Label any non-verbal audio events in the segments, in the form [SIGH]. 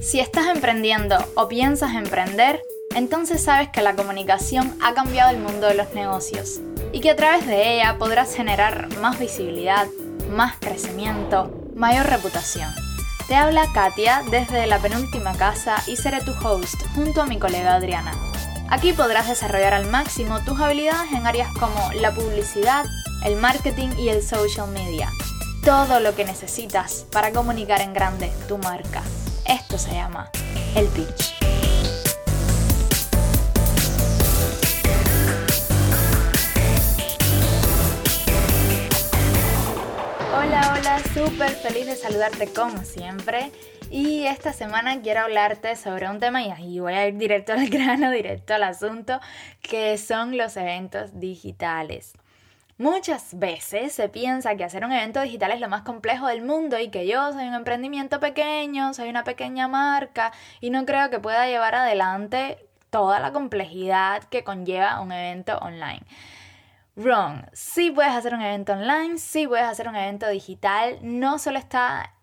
Si estás emprendiendo o piensas emprender, entonces sabes que la comunicación ha cambiado el mundo de los negocios y que a través de ella podrás generar más visibilidad, más crecimiento, mayor reputación. Te habla Katia desde la penúltima casa y seré tu host junto a mi colega Adriana. Aquí podrás desarrollar al máximo tus habilidades en áreas como la publicidad, el marketing y el social media. Todo lo que necesitas para comunicar en grande tu marca. Esto se llama el pitch. Hola, hola, súper feliz de saludarte como siempre. Y esta semana quiero hablarte sobre un tema y ahí voy a ir directo al [LAUGHS] grano, directo al asunto, que son los eventos digitales. Muchas veces se piensa que hacer un evento digital es lo más complejo del mundo y que yo soy un emprendimiento pequeño, soy una pequeña marca y no creo que pueda llevar adelante toda la complejidad que conlleva un evento online. Wrong. Sí puedes hacer un evento online, sí puedes hacer un evento digital, no solo está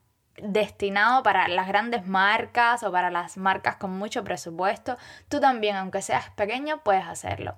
destinado para las grandes marcas o para las marcas con mucho presupuesto, tú también, aunque seas pequeño, puedes hacerlo.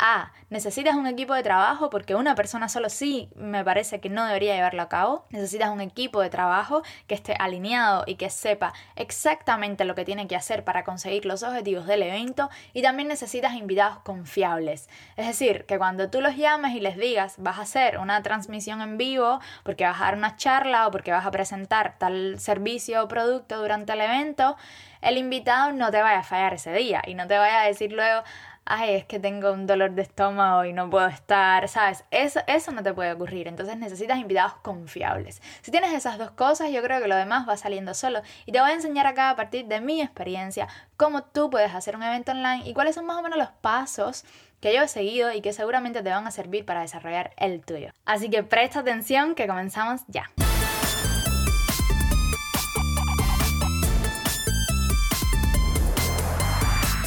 Ah, necesitas un equipo de trabajo porque una persona solo sí me parece que no debería llevarlo a cabo. Necesitas un equipo de trabajo que esté alineado y que sepa exactamente lo que tiene que hacer para conseguir los objetivos del evento. Y también necesitas invitados confiables. Es decir, que cuando tú los llames y les digas vas a hacer una transmisión en vivo porque vas a dar una charla o porque vas a presentar tal servicio o producto durante el evento, el invitado no te vaya a fallar ese día y no te vaya a decir luego, ay, es que tengo un dolor de estómago y no puedo estar, ¿sabes? Eso, eso no te puede ocurrir. Entonces necesitas invitados confiables. Si tienes esas dos cosas, yo creo que lo demás va saliendo solo. Y te voy a enseñar acá a partir de mi experiencia cómo tú puedes hacer un evento online y cuáles son más o menos los pasos que yo he seguido y que seguramente te van a servir para desarrollar el tuyo. Así que presta atención que comenzamos ya.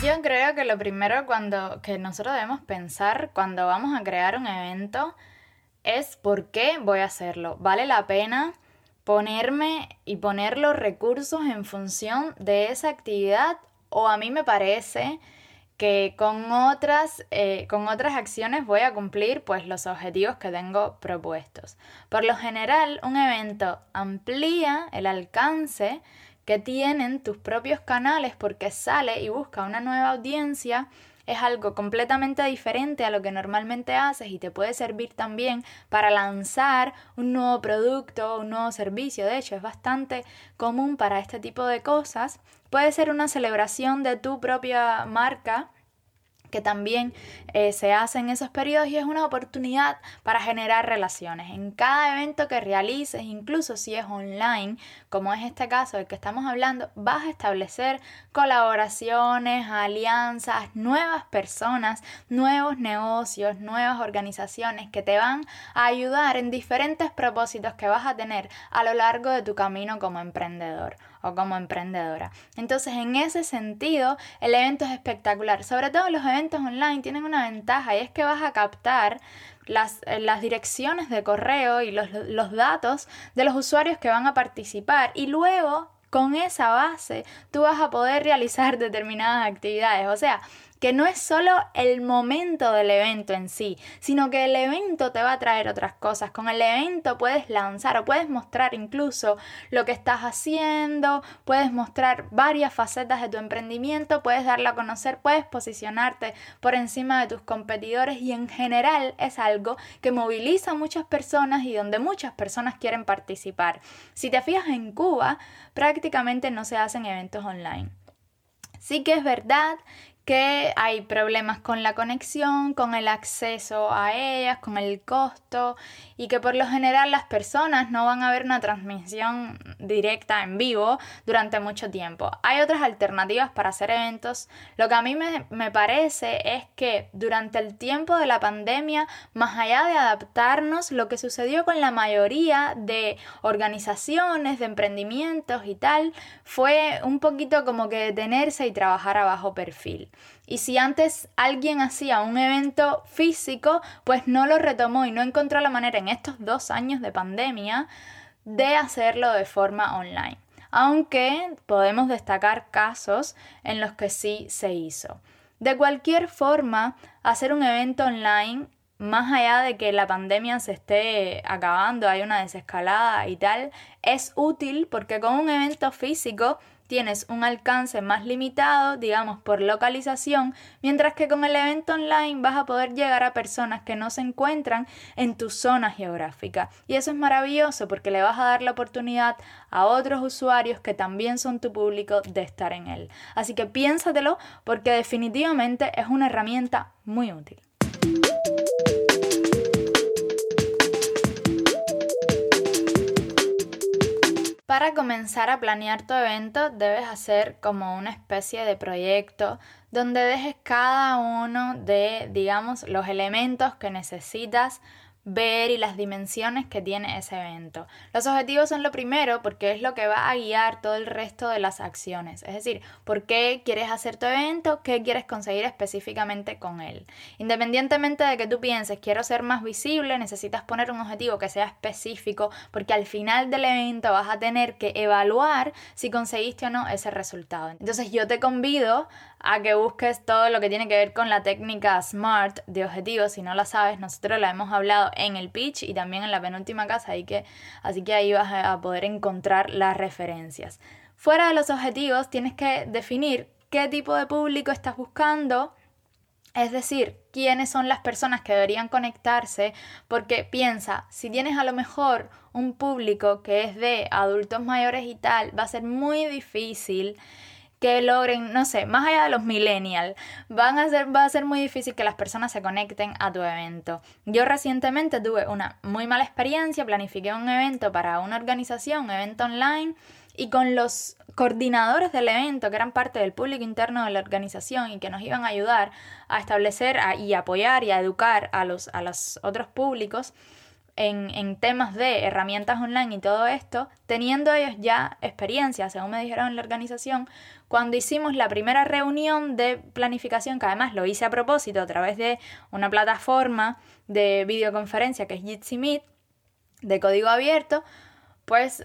Yo creo que lo primero cuando, que nosotros debemos pensar cuando vamos a crear un evento es por qué voy a hacerlo. ¿Vale la pena ponerme y poner los recursos en función de esa actividad? O a mí me parece que con otras, eh, con otras acciones voy a cumplir pues, los objetivos que tengo propuestos. Por lo general, un evento amplía el alcance que tienen tus propios canales porque sale y busca una nueva audiencia es algo completamente diferente a lo que normalmente haces y te puede servir también para lanzar un nuevo producto, un nuevo servicio. De hecho, es bastante común para este tipo de cosas. Puede ser una celebración de tu propia marca que también eh, se hace en esos periodos y es una oportunidad para generar relaciones. En cada evento que realices, incluso si es online, como es este caso del que estamos hablando, vas a establecer colaboraciones, alianzas, nuevas personas, nuevos negocios, nuevas organizaciones que te van a ayudar en diferentes propósitos que vas a tener a lo largo de tu camino como emprendedor o como emprendedora. Entonces, en ese sentido, el evento es espectacular. Sobre todo los eventos online tienen una ventaja y es que vas a captar las, eh, las, direcciones de correo y los, los, datos de los usuarios que van a participar y luego con esa base tú vas a poder realizar [LAUGHS] determinadas actividades. O sea, que no es solo el momento del evento en sí, sino que el evento te va a traer otras cosas. Con el evento puedes lanzar o puedes mostrar incluso lo que estás haciendo, puedes mostrar varias facetas de tu emprendimiento, puedes darlo a conocer, puedes posicionarte por encima de tus competidores y en general es algo que moviliza a muchas personas y donde muchas personas quieren participar. Si te fijas en Cuba, prácticamente no se hacen eventos online. Sí que es verdad que hay problemas con la conexión, con el acceso a ellas, con el costo y que por lo general las personas no van a ver una transmisión directa en vivo durante mucho tiempo. Hay otras alternativas para hacer eventos. Lo que a mí me, me parece es que durante el tiempo de la pandemia, más allá de adaptarnos, lo que sucedió con la mayoría de organizaciones, de emprendimientos y tal, fue un poquito como que detenerse y trabajar a bajo perfil. Y si antes alguien hacía un evento físico, pues no lo retomó y no encontró la manera en estos dos años de pandemia de hacerlo de forma online. aunque podemos destacar casos en los que sí se hizo. De cualquier forma, hacer un evento online, más allá de que la pandemia se esté acabando, hay una desescalada y tal, es útil porque con un evento físico tienes un alcance más limitado, digamos, por localización, mientras que con el evento online vas a poder llegar a personas que no se encuentran en tu zona geográfica. Y eso es maravilloso porque le vas a dar la oportunidad a otros usuarios que también son tu público de estar en él. Así que piénsatelo porque definitivamente es una herramienta muy útil. Para comenzar a planear tu evento debes hacer como una especie de proyecto donde dejes cada uno de, digamos, los elementos que necesitas ver y las dimensiones que tiene ese evento. Los objetivos son lo primero porque es lo que va a guiar todo el resto de las acciones. Es decir, por qué quieres hacer tu evento, qué quieres conseguir específicamente con él. Independientemente de que tú pienses, quiero ser más visible, necesitas poner un objetivo que sea específico porque al final del evento vas a tener que evaluar si conseguiste o no ese resultado. Entonces yo te convido a que busques todo lo que tiene que ver con la técnica SMART de objetivos. Si no la sabes, nosotros la hemos hablado en el pitch y también en la penúltima casa, así que, así que ahí vas a poder encontrar las referencias. Fuera de los objetivos, tienes que definir qué tipo de público estás buscando, es decir, quiénes son las personas que deberían conectarse, porque piensa, si tienes a lo mejor un público que es de adultos mayores y tal, va a ser muy difícil que logren, no sé, más allá de los millennials, van a ser, va a ser muy difícil que las personas se conecten a tu evento. Yo recientemente tuve una muy mala experiencia, planifiqué un evento para una organización, un evento online, y con los coordinadores del evento, que eran parte del público interno de la organización y que nos iban a ayudar a establecer y apoyar y a educar a los, a los otros públicos, en, temas de herramientas online y todo esto, teniendo ellos ya experiencia, según me dijeron en la organización, cuando hicimos la primera reunión de planificación, que además lo hice a propósito a través de una plataforma de videoconferencia que es Jitsi Meet, de código abierto, pues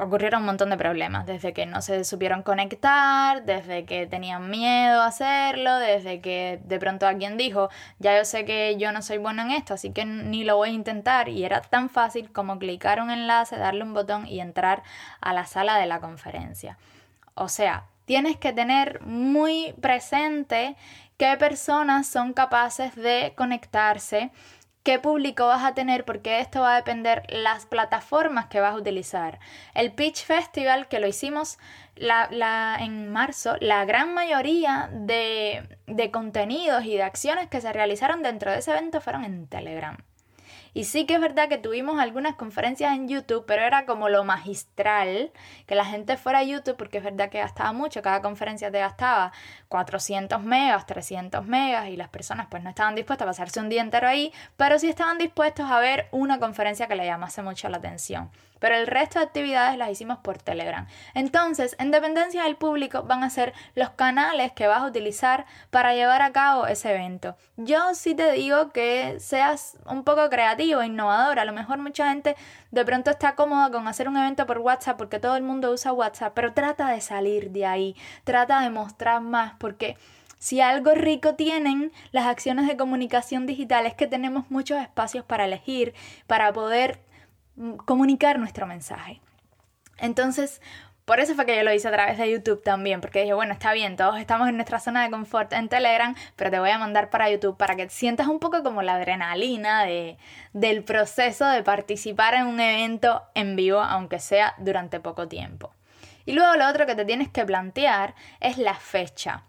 ocurrieron un montón de problemas, desde que no se supieron conectar, desde que tenían miedo a hacerlo, desde que de pronto alguien dijo, ya yo sé que yo no soy bueno en esto, así que ni lo voy a intentar, y era tan fácil como clicar un enlace, darle un botón y entrar a la sala de la conferencia. O sea, tienes que tener muy presente qué personas son capaces de conectarse qué público vas a tener, porque esto va a depender las plataformas que vas a utilizar. El Pitch Festival, que lo hicimos la, en marzo, la gran mayoría de, de contenidos y de acciones que se realizaron dentro de ese evento fueron en Telegram. Y sí que es verdad que tuvimos algunas conferencias en YouTube, pero era como lo magistral, que la gente fuera a YouTube, porque es verdad que gastaba mucho, cada conferencia te gastaba 400 megas, 300 megas, y las personas pues no estaban dispuestas a pasarse un día entero ahí, pero sí estaban dispuestos a ver una conferencia que le llamase mucho la atención pero el resto de actividades las hicimos por Telegram. Entonces, en dependencia del público, van a ser los canales que vas a utilizar para llevar a cabo ese evento. Yo sí te digo que seas un poco creativo, innovador. A lo mejor mucha gente de pronto está cómoda con hacer un evento por WhatsApp porque todo el mundo usa WhatsApp, pero trata de salir de ahí, trata de mostrar más porque... Si algo rico tienen las acciones de comunicación digital es que tenemos muchos espacios para elegir, para poder comunicar nuestro mensaje. Entonces, por eso fue que yo lo hice a través de YouTube también, porque dije, bueno, está bien, todos estamos en nuestra zona de confort en Telegram, pero te voy a mandar para YouTube para que sientas un poco como la adrenalina de, del proceso de participar en un evento en vivo, aunque sea durante poco tiempo. Y luego lo otro que te tienes que plantear es la fecha.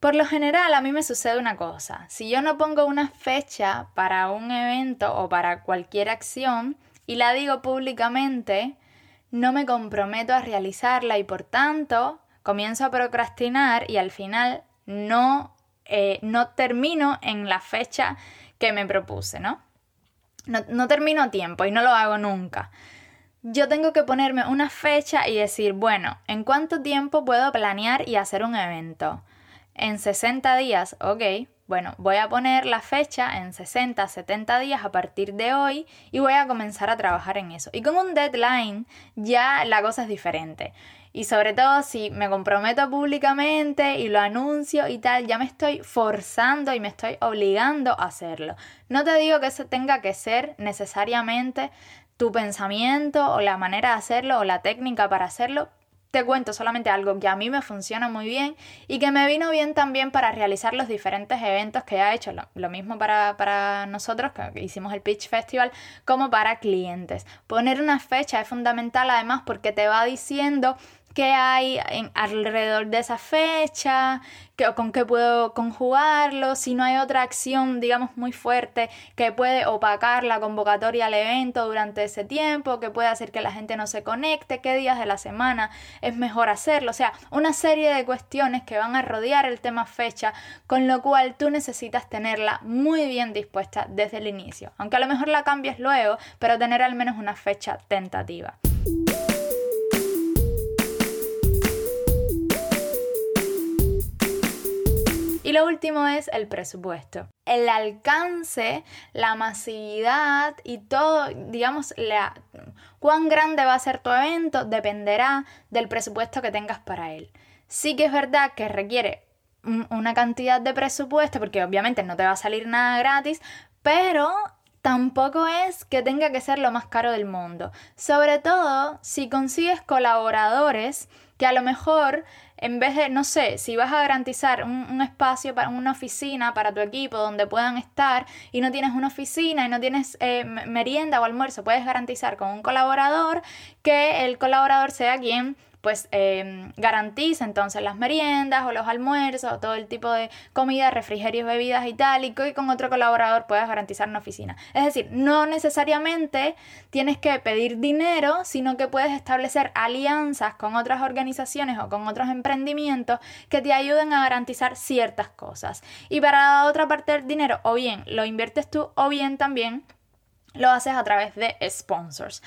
Por lo general a mí me sucede una cosa, si yo no pongo una fecha para un evento o para cualquier acción, y la digo públicamente, no me comprometo a realizarla y por tanto comienzo a procrastinar y al final no, eh, no termino en la fecha que me propuse, ¿no? ¿no? No termino tiempo y no lo hago nunca. Yo tengo que ponerme una fecha y decir, bueno, ¿en cuánto tiempo puedo planear y hacer un evento? En 60 días, ok, bueno, voy a poner la fecha en 60, 70 días a partir de hoy y voy a comenzar a trabajar en eso. Y con un deadline ya la cosa es diferente. Y sobre todo si me comprometo públicamente y lo anuncio y tal, ya me estoy forzando y me estoy obligando a hacerlo. No te digo que eso tenga que ser necesariamente tu pensamiento o la manera de hacerlo o la técnica para hacerlo, te cuento solamente algo que a mí me funciona muy bien y que me vino bien también para realizar los diferentes eventos que he hecho, lo, mismo para, para, nosotros, que hicimos el Pitch Festival, como para clientes. Poner una fecha es fundamental además porque te va diciendo qué hay en, alrededor de esa fecha, que, con qué puedo conjugarlo, si no hay otra acción, digamos, muy fuerte que puede opacar la convocatoria al evento durante ese tiempo, que puede hacer que la gente no se conecte, qué días de la semana es mejor hacerlo, o sea, una serie de cuestiones que van a rodear el tema fecha, con lo cual tú necesitas tenerla muy bien dispuesta desde el inicio, aunque a lo mejor la cambies luego, pero tener al menos una fecha tentativa. Lo último es el presupuesto. El alcance, la masividad y todo, digamos, cuán grande va a ser tu evento dependerá del presupuesto que tengas para él. Sí que es verdad que requiere una cantidad de presupuesto, porque obviamente no te va a salir nada gratis, pero tampoco es que tenga que ser lo más caro del mundo. Sobre todo si consigues colaboradores que a lo mejor en vez de, no sé, si vas a garantizar un, espacio para una oficina para tu equipo donde puedan estar y no tienes una oficina y no tienes eh, merienda o almuerzo, puedes garantizar con un colaborador que el colaborador sea quien pues em, garantiza entonces las meriendas o los almuerzos o todo el tipo de comida, refrigerios, bebidas y tal, y que con otro colaborador puedas garantizar una oficina. Es decir, no necesariamente tienes que pedir dinero, sino que puedes establecer alianzas con otras organizaciones o con otros emprendimientos que te ayuden a garantizar ciertas cosas. Y para la otra parte del dinero, o bien lo inviertes tú, o bien también lo haces a través de sponsors.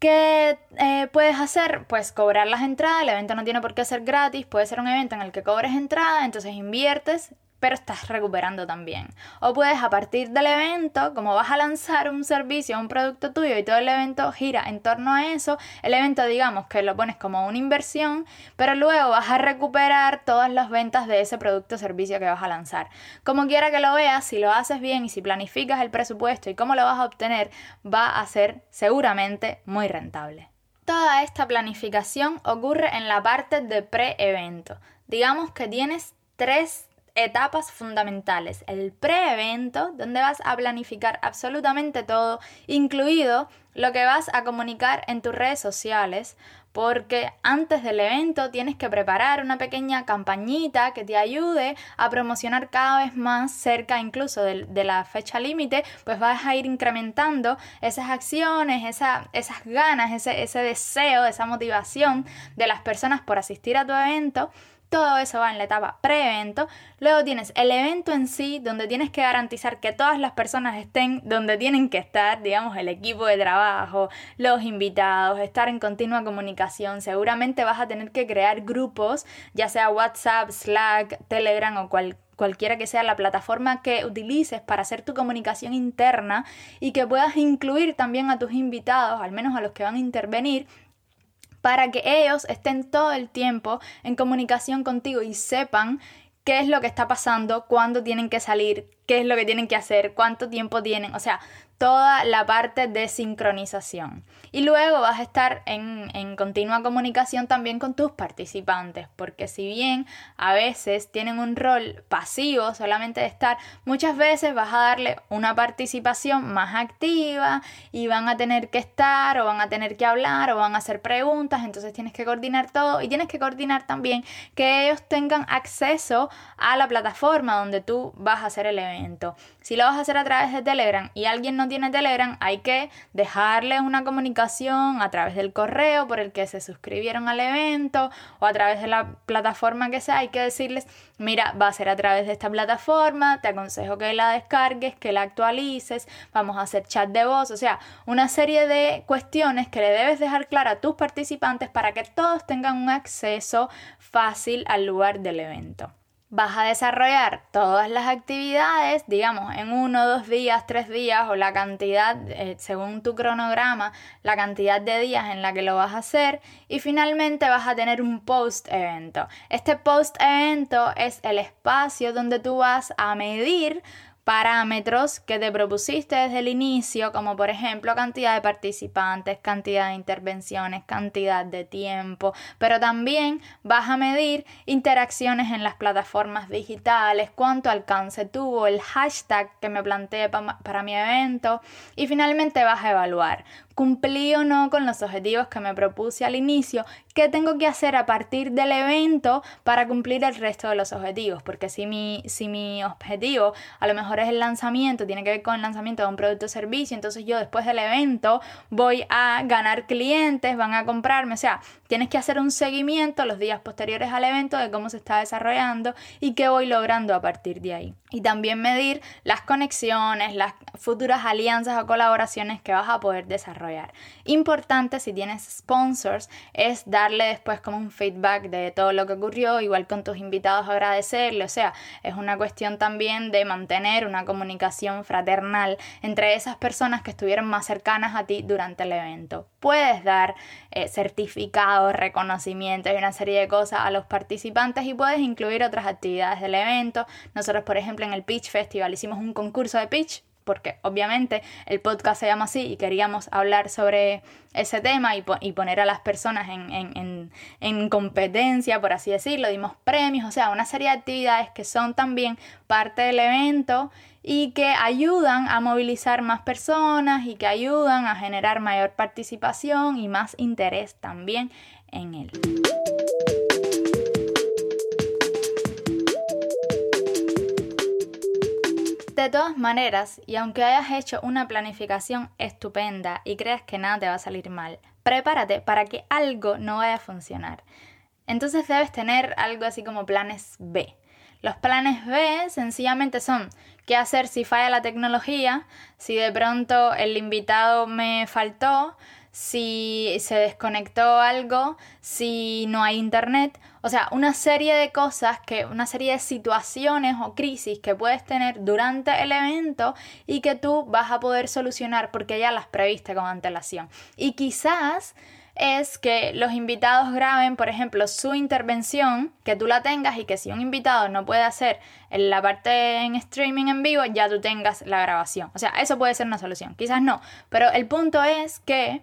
¿Qué eh, puedes hacer? Pues cobrar las entradas, el evento no tiene por qué ser gratis, puede ser un evento en el que cobres entrada, entonces inviertes pero estás recuperando también. O puedes a partir del evento, como vas a lanzar un servicio, un producto tuyo y todo el evento gira en torno a eso, el evento digamos que lo pones como una inversión, pero luego vas a recuperar todas las ventas de ese producto o servicio que vas a lanzar. Como quiera que lo veas, si lo haces bien y si planificas el presupuesto y cómo lo vas a obtener, va a ser seguramente muy rentable. Toda esta planificación ocurre en la parte de pre-evento. Digamos que tienes tres etapas fundamentales. El pre-evento, donde vas a planificar absolutamente todo, incluido lo que vas a comunicar en tus redes sociales, porque antes del evento tienes que preparar una pequeña campañita que te ayude a promocionar cada vez más cerca incluso de, la fecha límite, pues vas a ir incrementando esas acciones, esas ganas, ese, ese deseo, esa motivación de las personas por asistir a tu evento todo eso va en la etapa pre-evento. Luego tienes el evento en sí, donde tienes que garantizar que todas las personas estén donde tienen que estar, digamos, el equipo de trabajo, los invitados, estar en continua comunicación. Seguramente vas a tener que crear grupos, ya sea WhatsApp, Slack, Telegram o cualquiera que sea la plataforma que utilices para hacer tu comunicación interna y que puedas incluir también a tus invitados, al menos a los que van a intervenir, para que ellos estén todo el tiempo en comunicación contigo y sepan qué es lo que está pasando, cuándo tienen que salir, qué es lo que tienen que hacer, cuánto tiempo tienen, o sea, toda la parte de sincronización. Y luego vas a estar en, en, continua comunicación también con tus participantes, porque si bien a veces tienen un rol pasivo solamente de estar, muchas veces vas a darle una participación más activa y van a tener que estar o van a tener que hablar o van a hacer preguntas, entonces tienes que coordinar todo y tienes que coordinar también que ellos tengan acceso a la plataforma donde tú vas a hacer el evento. Si lo vas a hacer a través de Telegram y alguien no tiene Telegram, hay que dejarle una comunicación a través del correo por el que se suscribieron al evento o a través de la plataforma que sea. Hay que decirles, mira, va a ser a través de esta plataforma, te aconsejo que la descargues, que la actualices, vamos a hacer chat de voz, o sea, una serie de cuestiones que le debes dejar claro a tus participantes para que todos tengan un acceso fácil al lugar del evento. Vas a desarrollar todas las actividades, digamos, en uno, dos días, tres días o la cantidad, eh, según tu cronograma, la cantidad de días en la que lo vas a hacer y finalmente vas a tener un post evento. Este post evento es el espacio donde tú vas a medir parámetros que te propusiste desde el inicio, como por ejemplo cantidad de participantes, cantidad de intervenciones, cantidad de tiempo, pero también vas a medir interacciones en las plataformas digitales, cuánto alcance tuvo, el hashtag que me planteé para mi evento y finalmente vas a evaluar cumplí o no con los objetivos que me propuse al inicio, qué tengo que hacer a partir del evento para cumplir el resto de los objetivos, porque si mi, si mi objetivo a lo mejor es el lanzamiento, tiene que ver con el lanzamiento de un producto o servicio, entonces yo después del evento voy a ganar clientes, van a comprarme, o sea, tienes que hacer un seguimiento los días posteriores al evento de cómo se está desarrollando y qué voy logrando a partir de ahí. Y también medir las conexiones, las futuras alianzas o colaboraciones que vas a poder desarrollar. Importante si tienes sponsors es darle después como un feedback de todo lo que ocurrió, igual con tus invitados agradecerle, o sea, es una cuestión también de mantener una comunicación fraternal entre esas personas que estuvieron más cercanas a ti durante el evento. Puedes dar eh, certificados, reconocimientos y una serie de cosas a los participantes y puedes incluir otras actividades del evento. Nosotros, por ejemplo, en el Pitch Festival hicimos un concurso de pitch porque obviamente el podcast se llama así y queríamos hablar sobre ese tema y, poner a las personas en, competencia, por así decirlo, dimos premios, o sea, una serie de actividades que son también parte del evento y que ayudan a movilizar más personas y que ayudan a generar mayor participación y más interés también en él. De todas maneras, y aunque hayas hecho una planificación estupenda y creas que nada te va a salir mal, prepárate para que algo no vaya a funcionar. Entonces debes tener algo así como planes B. Los planes B sencillamente son qué hacer si falla la tecnología, si de pronto el invitado me faltó, si se desconectó algo, si no hay internet, o sea, una serie de cosas que, una serie de situaciones o crisis que puedes tener durante el evento y que tú vas a poder solucionar porque ya las previste con antelación. Y quizás es que los invitados graben, por ejemplo, su intervención, que tú la tengas y que si un invitado no puede hacer la parte en streaming en vivo, ya tú tengas la grabación. O sea, eso puede ser una solución. Quizás no, pero el punto es que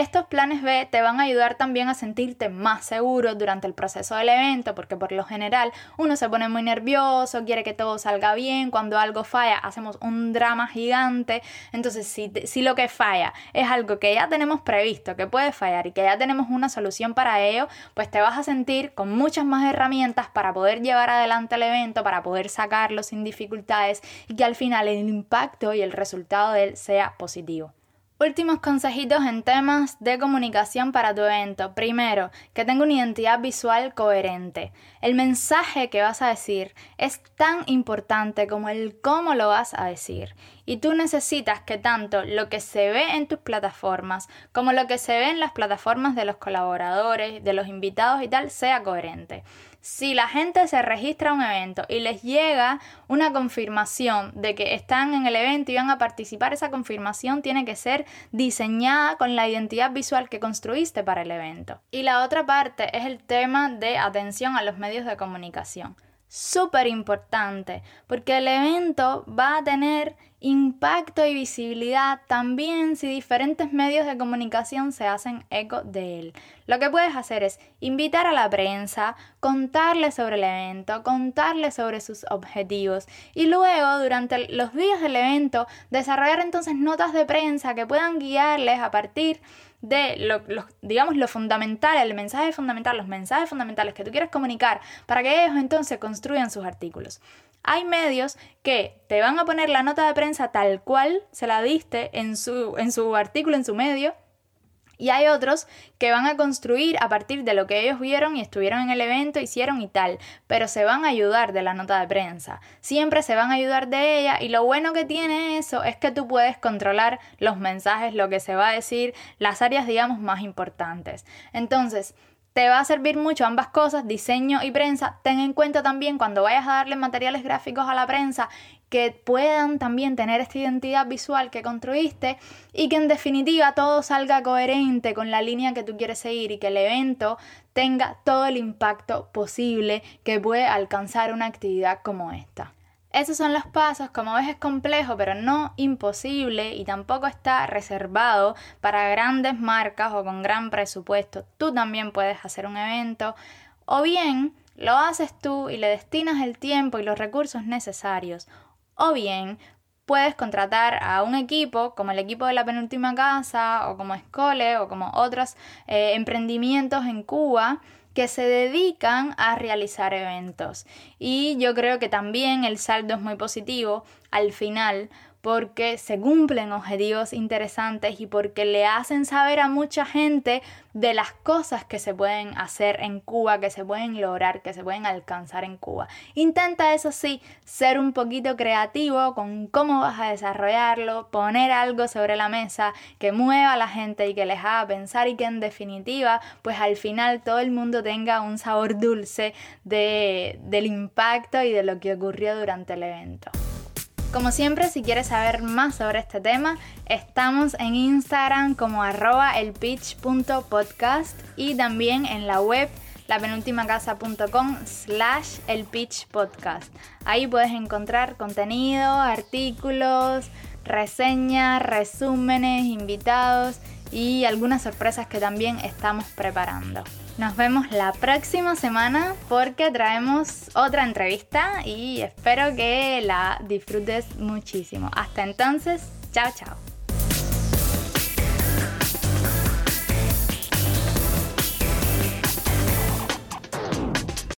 estos planes B te van a ayudar también a sentirte más seguro durante el proceso del evento, porque por lo general uno se pone muy nervioso, quiere que todo salga bien, cuando algo falla hacemos un drama gigante, entonces si, si lo que falla es algo que ya tenemos previsto, que puede fallar y que ya tenemos una solución para ello, pues te vas a sentir con muchas más herramientas para poder llevar adelante el evento, para poder sacarlo sin dificultades y que al final el impacto y el resultado de él sea positivo. Últimos consejitos en temas de comunicación para tu evento. Primero, que tenga una identidad visual coherente. El mensaje que vas a decir es tan importante como el cómo lo vas a decir. Y tú necesitas que tanto lo que se ve en tus plataformas como lo que se ve en las plataformas de los colaboradores, de los invitados y tal, sea coherente si la gente se registra a un evento y les llega una confirmación de que están en el evento y van a participar, esa confirmación tiene que ser diseñada con la identidad visual que construiste para el evento. Y la otra parte es el tema de atención a los medios de comunicación. Súper importante, porque el evento va a tener impacto y visibilidad también si diferentes medios de comunicación se hacen eco de él. Lo que puedes hacer es invitar a la prensa, contarle sobre el evento, contarle sobre sus objetivos y luego durante los días del evento desarrollar entonces notas de prensa que puedan guiarles a partir de lo, digamos lo fundamental, el mensaje fundamental, los mensajes fundamentales que tú quieres comunicar para que ellos entonces construyan sus artículos. Hay medios que te van a poner la nota de prensa tal cual se la diste en su, en su artículo, en su medio, y hay otros que van a construir a partir de lo que ellos vieron y estuvieron en el evento, hicieron y tal, pero se van a ayudar de la nota de prensa. Siempre se van a ayudar de ella y lo bueno que tiene eso es que tú puedes controlar los mensajes, lo que se va a decir, las áreas digamos más importantes. Entonces, te va a servir mucho ambas cosas, diseño y prensa. Ten en cuenta también cuando vayas a darle materiales gráficos a la prensa que puedan también tener esta identidad visual que construiste y que en definitiva todo salga coherente con la línea que tú quieres seguir y que el evento tenga todo el impacto posible que puede alcanzar una actividad como esta. Esos son los pasos, como ves es complejo, pero no imposible y tampoco está reservado para grandes marcas o con gran presupuesto. Tú también puedes hacer un evento. O bien lo haces tú y le destinas el tiempo y los recursos necesarios. O bien puedes contratar a un equipo como el equipo de la penúltima casa o como Escole o como otros eh, emprendimientos en Cuba que se dedican a realizar eventos. Y yo creo que también el saldo es muy positivo al final porque se cumplen objetivos interesantes y porque le hacen saber a mucha gente de las cosas que se pueden hacer en Cuba, que se pueden lograr, que se pueden alcanzar en Cuba. Intenta eso sí, ser un poquito creativo con cómo vas a desarrollarlo, poner algo sobre la mesa que mueva a la gente y que les haga pensar y que en definitiva, pues al final todo el mundo tenga un sabor dulce de, del impacto y de lo que ocurrió durante el evento. Como siempre, si quieres saber más sobre este tema, estamos en Instagram como arroba elpitch.podcast y también en la web lapenultimacasa.com slash elpitchpodcast. Ahí puedes encontrar contenido, artículos, reseñas, resúmenes, invitados y algunas sorpresas que también estamos preparando. Nos vemos la próxima semana porque traemos otra entrevista y espero que la disfrutes muchísimo. Hasta entonces, chao chao.